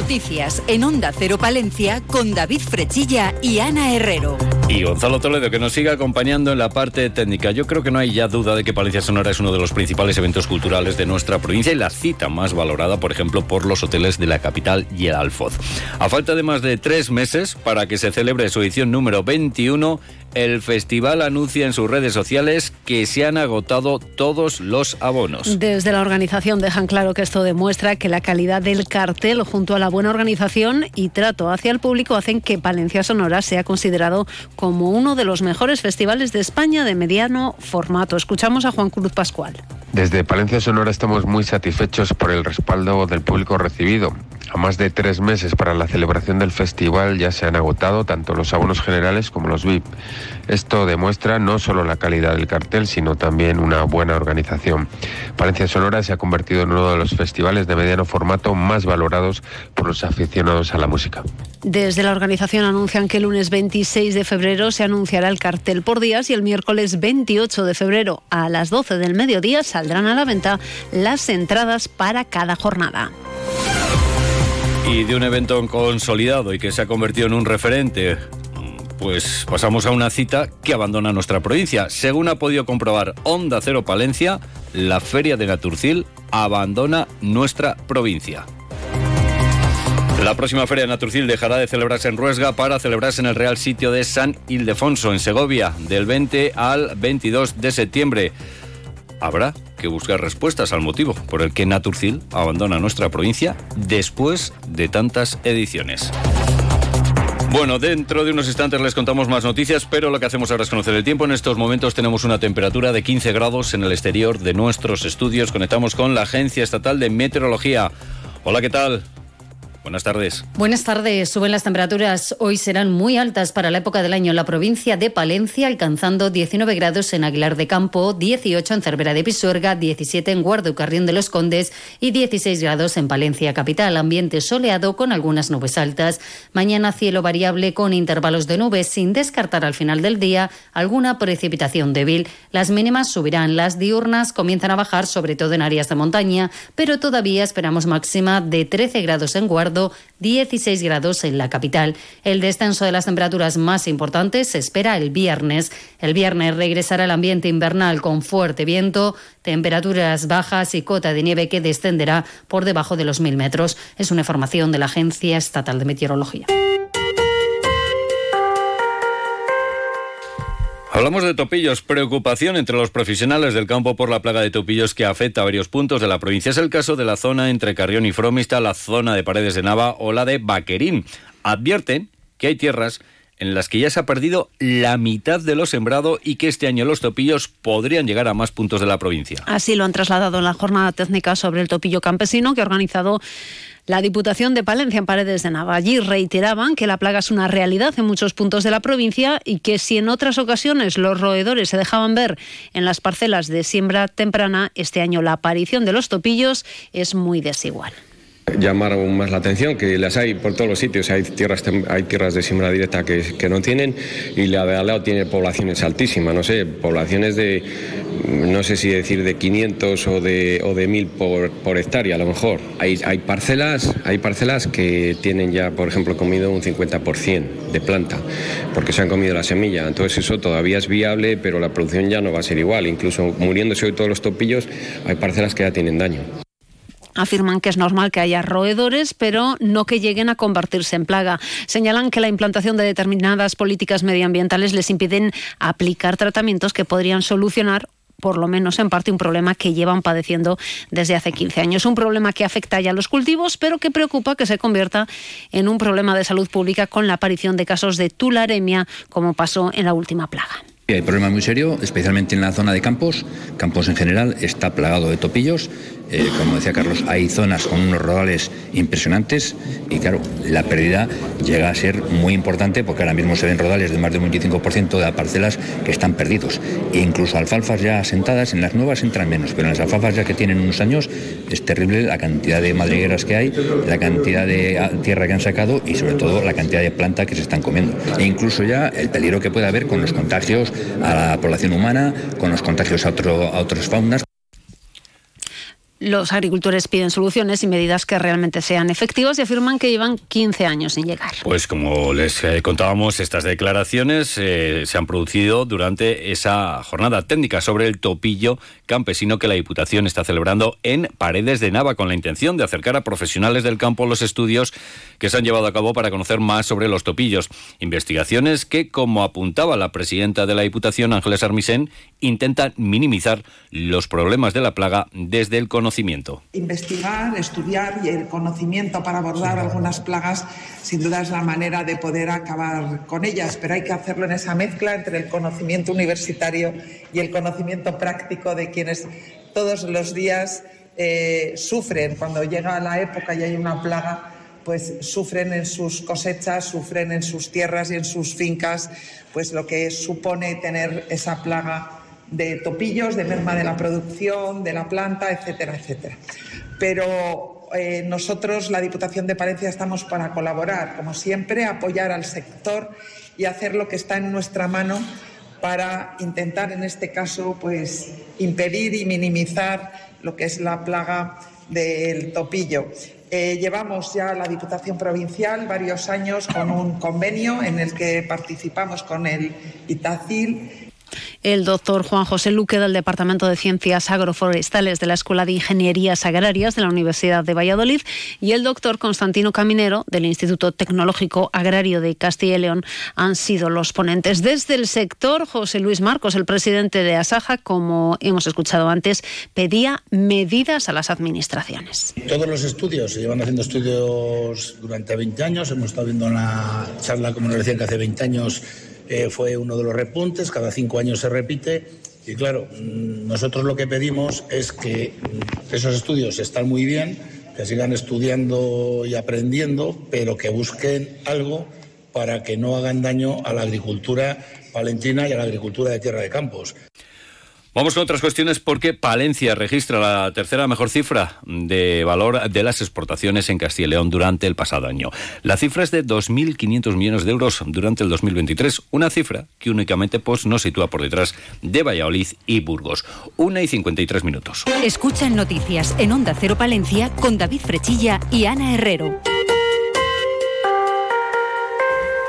Noticias en Onda Cero Palencia con David Frechilla y Ana Herrero. Y Gonzalo Toledo que nos sigue acompañando en la parte técnica. Yo creo que no hay ya duda de que Palencia Sonora es uno de los principales eventos culturales de nuestra provincia y la cita más valorada, por ejemplo, por los hoteles de la capital y el Alfoz. A falta de más de tres meses para que se celebre su edición número 21, el festival anuncia en sus redes sociales que se han agotado todos los abonos. Desde la organización dejan claro que esto demuestra que la calidad del cartel junto a la buena organización y trato hacia el público hacen que Palencia Sonora sea considerado como uno de los mejores festivales de España de mediano formato. Escuchamos a Juan Cruz Pascual. Desde Palencia Sonora estamos muy satisfechos por el respaldo del público recibido. A más de tres meses para la celebración del festival ya se han agotado tanto los abonos generales como los VIP. Esto demuestra no solo la calidad del cartel, sino también una buena organización. Palencia Sonora se ha convertido en uno de los festivales de mediano formato más valorados por los aficionados a la música. Desde la organización anuncian que el lunes 26 de febrero se anunciará el cartel por días y el miércoles 28 de febrero a las 12 del mediodía saldrán a la venta las entradas para cada jornada. Y de un evento consolidado y que se ha convertido en un referente, pues pasamos a una cita que abandona nuestra provincia. Según ha podido comprobar Onda Cero Palencia, la Feria de Naturcil abandona nuestra provincia. La próxima Feria de Naturcil dejará de celebrarse en Ruesga para celebrarse en el Real Sitio de San Ildefonso, en Segovia, del 20 al 22 de septiembre. Habrá que buscar respuestas al motivo por el que Naturcil abandona nuestra provincia después de tantas ediciones. Bueno, dentro de unos instantes les contamos más noticias, pero lo que hacemos ahora es conocer el tiempo. En estos momentos tenemos una temperatura de 15 grados en el exterior de nuestros estudios. Conectamos con la Agencia Estatal de Meteorología. Hola, ¿qué tal? Buenas tardes. Buenas tardes. Suben las temperaturas. Hoy serán muy altas para la época del año en la provincia de Palencia, alcanzando 19 grados en Aguilar de Campo, 18 en Cervera de Pisuerga, 17 en Guardo y Carrión de los Condes y 16 grados en Palencia capital. Ambiente soleado con algunas nubes altas. Mañana cielo variable con intervalos de nubes, sin descartar al final del día alguna precipitación débil. Las mínimas subirán. Las diurnas comienzan a bajar, sobre todo en áreas de montaña, pero todavía esperamos máxima de 13 grados en Guardo 16 grados en la capital. El descenso de las temperaturas más importantes se espera el viernes. El viernes regresará el ambiente invernal con fuerte viento, temperaturas bajas y cota de nieve que descenderá por debajo de los mil metros. Es una información de la Agencia Estatal de Meteorología. Hablamos de topillos, preocupación entre los profesionales del campo por la plaga de topillos que afecta a varios puntos de la provincia. Es el caso de la zona entre Carrión y Fromista, la zona de Paredes de Nava o la de Baquerín. Advierten que hay tierras en las que ya se ha perdido la mitad de lo sembrado y que este año los topillos podrían llegar a más puntos de la provincia. Así lo han trasladado en la jornada técnica sobre el topillo campesino que ha organizado la Diputación de Palencia en Paredes de Nava. Allí reiteraban que la plaga es una realidad en muchos puntos de la provincia y que si en otras ocasiones los roedores se dejaban ver en las parcelas de siembra temprana, este año la aparición de los topillos es muy desigual llamar aún más la atención, que las hay por todos los sitios, hay tierras, hay tierras de siembra directa que, no tienen y la de al lado tiene poblaciones altísimas, no sé, poblaciones de, no sé si decir de 500 o de, o de 1000 por, por hectárea a lo mejor. Hay, hay, parcelas, hay parcelas que tienen ya, por ejemplo, comido un 50% de planta, porque se han comido la semilla, entonces eso todavía es viable, pero la producción ya no va a ser igual, incluso muriéndose hoy todos los topillos, hay parcelas que ya tienen daño. Afirman que es normal que haya roedores, pero no que lleguen a convertirse en plaga. Señalan que la implantación de determinadas políticas medioambientales les impiden aplicar tratamientos que podrían solucionar por lo menos en parte un problema que llevan padeciendo desde hace 15 años. Un problema que afecta ya a los cultivos, pero que preocupa que se convierta en un problema de salud pública con la aparición de casos de tularemia, como pasó en la última plaga. Hay problema muy serio, especialmente en la zona de campos. Campos en general está plagado de topillos eh, como decía Carlos, hay zonas con unos rodales impresionantes y claro, la pérdida llega a ser muy importante porque ahora mismo se ven rodales de más de un 25% de las parcelas que están perdidos. E incluso alfalfas ya asentadas, en las nuevas entran menos, pero en las alfalfas ya que tienen unos años es terrible la cantidad de madrigueras que hay, la cantidad de ah, tierra que han sacado y sobre todo la cantidad de planta que se están comiendo. E incluso ya el peligro que puede haber con los contagios a la población humana, con los contagios a, otro, a otras faunas. Los agricultores piden soluciones y medidas que realmente sean efectivas y afirman que llevan 15 años sin llegar. Pues como les eh, contábamos, estas declaraciones eh, se han producido durante esa jornada técnica sobre el topillo campesino que la Diputación está celebrando en Paredes de Nava con la intención de acercar a profesionales del campo los estudios que se han llevado a cabo para conocer más sobre los topillos. Investigaciones que, como apuntaba la presidenta de la Diputación, Ángeles Armisen, intentan minimizar los problemas de la plaga desde el conocimiento. Investigar, estudiar y el conocimiento para abordar algunas plagas sin duda es la manera de poder acabar con ellas, pero hay que hacerlo en esa mezcla entre el conocimiento universitario y el conocimiento práctico de quienes todos los días eh, sufren. Cuando llega la época y hay una plaga pues sufren en sus cosechas, sufren en sus tierras y en sus fincas, pues lo que supone tener esa plaga de topillos, de merma de la producción, de la planta, etcétera, etcétera. Pero eh, nosotros, la Diputación de Palencia, estamos para colaborar, como siempre, apoyar al sector y hacer lo que está en nuestra mano para intentar, en este caso, pues impedir y minimizar lo que es la plaga del topillo. Eh, llevamos ya la Diputación Provincial varios años con un convenio en el que participamos con el ITACIL el doctor Juan José Luque del Departamento de Ciencias Agroforestales de la Escuela de Ingenierías Agrarias de la Universidad de Valladolid y el doctor Constantino Caminero del Instituto Tecnológico Agrario de Castilla y León han sido los ponentes. Desde el sector, José Luis Marcos, el presidente de Asaja, como hemos escuchado antes, pedía medidas a las administraciones. Todos los estudios, se llevan haciendo estudios durante 20 años, hemos estado viendo una charla, como nos decían, que hace 20 años eh, fue uno de los repuntes, cada cinco años se repite. Y claro, mm, nosotros lo que pedimos es que mm, esos estudios están muy bien, que sigan estudiando y aprendiendo, pero que busquen algo para que no hagan daño a la agricultura palentina y a la agricultura de tierra de campos. Vamos con otras cuestiones porque Palencia registra la tercera mejor cifra de valor de las exportaciones en Castilla y León durante el pasado año. La cifra es de 2.500 millones de euros durante el 2023, una cifra que únicamente pues, nos sitúa por detrás de Valladolid y Burgos. Una y 53 minutos. Escuchan noticias en Onda Cero Palencia con David Frechilla y Ana Herrero.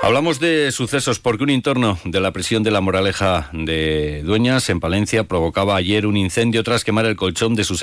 Hablamos de sucesos porque un entorno de la prisión de la Moraleja de Dueñas en Palencia provocaba ayer un incendio tras quemar el colchón de su,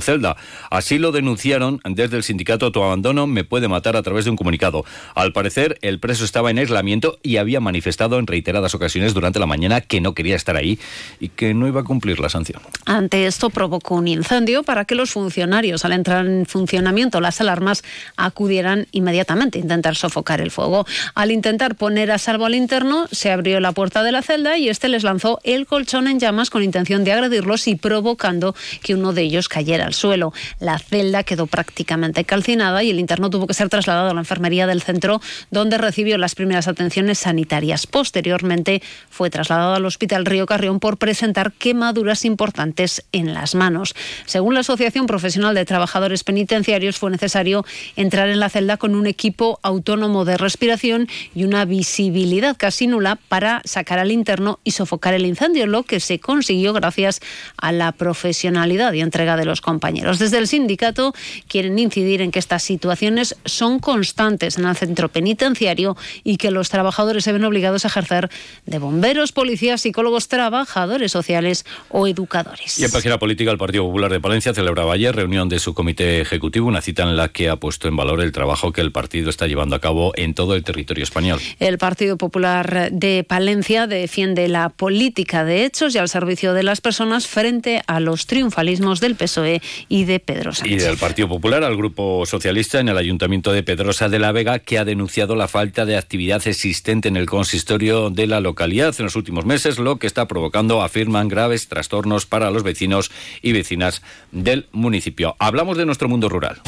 celda. Así lo denunciaron desde el sindicato Tu Abandono me puede matar a través de un comunicado. Al parecer, el preso estaba en aislamiento y había manifestado en reiteradas ocasiones durante la mañana que no quería estar ahí y que no iba a cumplir la sanción. Ante esto provocó un incendio para que los funcionarios, al entrar en funcionamiento las alarmas, acudieran inmediatamente a intentar sofocar el fuego. Al intentar poner a salvo al interno, se abrió la puerta de la celda y este les lanzó el colchón en llamas con intención de agredirlos y provocando que uno de ellos cayera al suelo. La celda quedó prácticamente calcinada y el interno tuvo que ser trasladado a la enfermería del centro, donde recibió las primeras atenciones sanitarias. Posteriormente fue trasladado al Hospital Río Carrión por presentar quemaduras importantes en las manos. Según la Asociación Profesional de Trabajadores Penitenciarios, fue necesario entrar en la celda con un equipo autónomo de respiración y una visibilidad casi nula para sacar al interno y sofocar el incendio, lo que se consiguió gracias a la profesionalidad y entrega de los compañeros. Desde el sindicato quieren incidir en que estas situaciones son constantes en el centro penitenciario y que los trabajadores se ven obligados a ejercer de bomberos, policías, psicólogos, trabajadores sociales o educadores. Y en página política, el Partido Popular de Palencia celebraba ayer reunión de su comité ejecutivo, una cita en la que ha puesto en valor el trabajo que el partido está llevando a cabo en todo el territorio español. El Partido Popular de Palencia defiende la política de hechos y al servicio de las personas frente a los triunfalismos del PSOE y de Pedro Sánchez. Y del Partido Popular al Grupo Socialista en el Ayuntamiento de Pedrosa de la Vega, que ha denunciado la falta de actividad existente en el consistorio de la localidad en los últimos meses, lo que está provocando, afirman, graves trastornos para los vecinos y vecinas del municipio. Hablamos de nuestro mundo rural.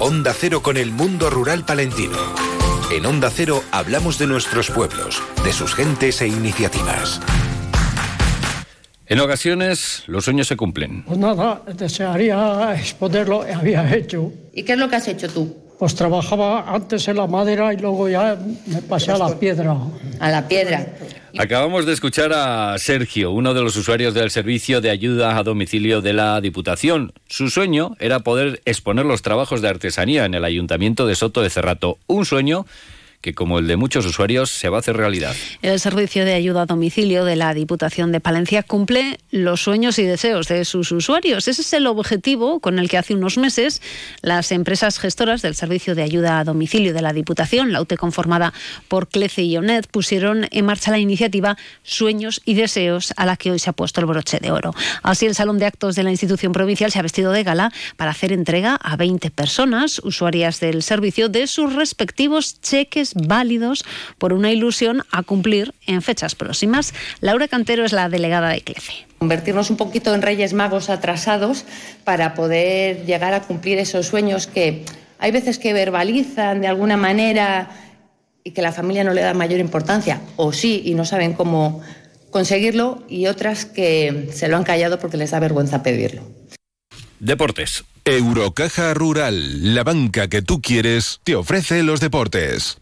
Onda Cero con el mundo rural palentino. En Onda Cero hablamos de nuestros pueblos, de sus gentes e iniciativas. En ocasiones los sueños se cumplen. Pues nada, desearía exponer lo que había hecho. ¿Y qué es lo que has hecho tú? Pues trabajaba antes en la madera y luego ya me pasé a la piedra. A la piedra. Acabamos de escuchar a Sergio, uno de los usuarios del servicio de ayuda a domicilio de la Diputación. Su sueño era poder exponer los trabajos de artesanía en el Ayuntamiento de Soto de Cerrato. Un sueño que, como el de muchos usuarios, se va a hacer realidad. El servicio de ayuda a domicilio de la Diputación de Palencia cumple los sueños y deseos de sus usuarios. Ese es el objetivo con el que hace unos meses las empresas gestoras del servicio de ayuda a domicilio de la Diputación, la UTE conformada por Clece y ONED, pusieron en marcha la iniciativa Sueños y Deseos a la que hoy se ha puesto el broche de oro. Así, el Salón de Actos de la institución provincial se ha vestido de gala para hacer entrega a 20 personas, usuarias del servicio, de sus respectivos cheques válidos por una ilusión a cumplir en fechas próximas. Laura Cantero es la delegada de CLEFE. Convertirnos un poquito en reyes magos atrasados para poder llegar a cumplir esos sueños que hay veces que verbalizan de alguna manera y que la familia no le da mayor importancia, o sí, y no saben cómo conseguirlo, y otras que se lo han callado porque les da vergüenza pedirlo. Deportes. Eurocaja Rural, la banca que tú quieres, te ofrece los deportes.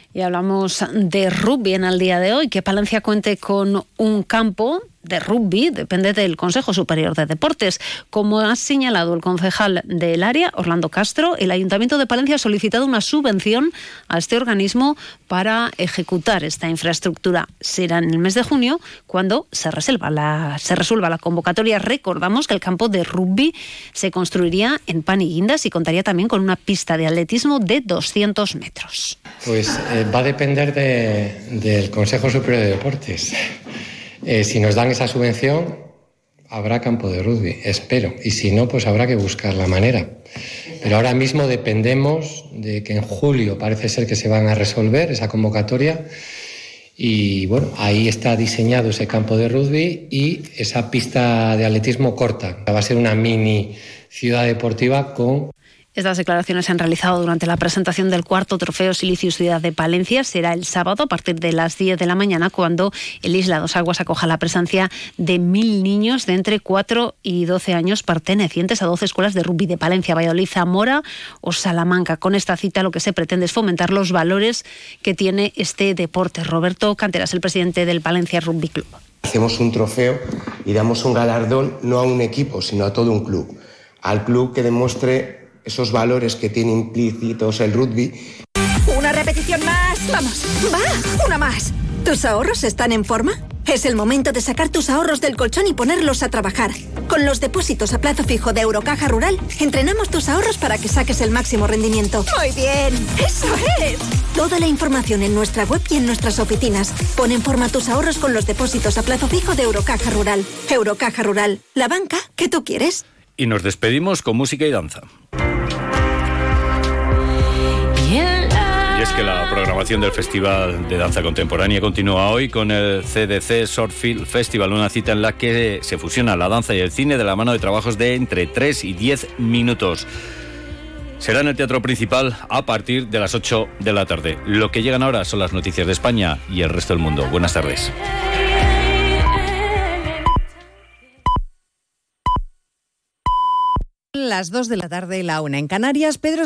Y hablamos de rugby en el día de hoy, que Palencia cuente con un campo de rugby depende del Consejo Superior de Deportes. Como ha señalado el concejal del área, Orlando Castro, el Ayuntamiento de Palencia ha solicitado una subvención a este organismo para ejecutar esta infraestructura. Será en el mes de junio cuando se resuelva la, se resuelva la convocatoria. Recordamos que el campo de rugby se construiría en pan y guindas y contaría también con una pista de atletismo de 200 metros. Pues eh, va a depender de, del Consejo Superior de Deportes. Eh, si nos dan esa subvención, habrá campo de rugby, espero. Y si no, pues habrá que buscar la manera. Pero ahora mismo dependemos de que en julio parece ser que se van a resolver esa convocatoria. Y bueno, ahí está diseñado ese campo de rugby y esa pista de atletismo corta. Va a ser una mini ciudad deportiva con estas declaraciones se han realizado durante la presentación del cuarto trofeo Silicio Ciudad de Palencia. Será el sábado a partir de las 10 de la mañana cuando el Isla Dos Aguas acoja la presencia de mil niños de entre 4 y 12 años pertenecientes a 12 escuelas de rugby de Palencia, Valladolid, Zamora o Salamanca. Con esta cita lo que se pretende es fomentar los valores que tiene este deporte. Roberto Canteras, el presidente del Palencia Rugby Club. Hacemos un trofeo y damos un galardón no a un equipo, sino a todo un club. Al club que demuestre esos valores que tiene implícitos el rugby. Una repetición más. Vamos. Va. Una más. ¿Tus ahorros están en forma? Es el momento de sacar tus ahorros del colchón y ponerlos a trabajar. Con los depósitos a plazo fijo de Eurocaja Rural, entrenamos tus ahorros para que saques el máximo rendimiento. Muy bien, eso es. Toda la información en nuestra web y en nuestras oficinas. Pon en forma tus ahorros con los depósitos a plazo fijo de Eurocaja Rural. Eurocaja Rural, la banca que tú quieres. Y nos despedimos con música y danza. La programación del Festival de Danza Contemporánea continúa hoy con el CDC Shortfield Festival, una cita en la que se fusiona la danza y el cine de la mano de trabajos de entre 3 y 10 minutos. Será en el teatro principal a partir de las 8 de la tarde. Lo que llegan ahora son las noticias de España y el resto del mundo. Buenas tardes. Las 2 de la tarde, la una en Canarias, Pedro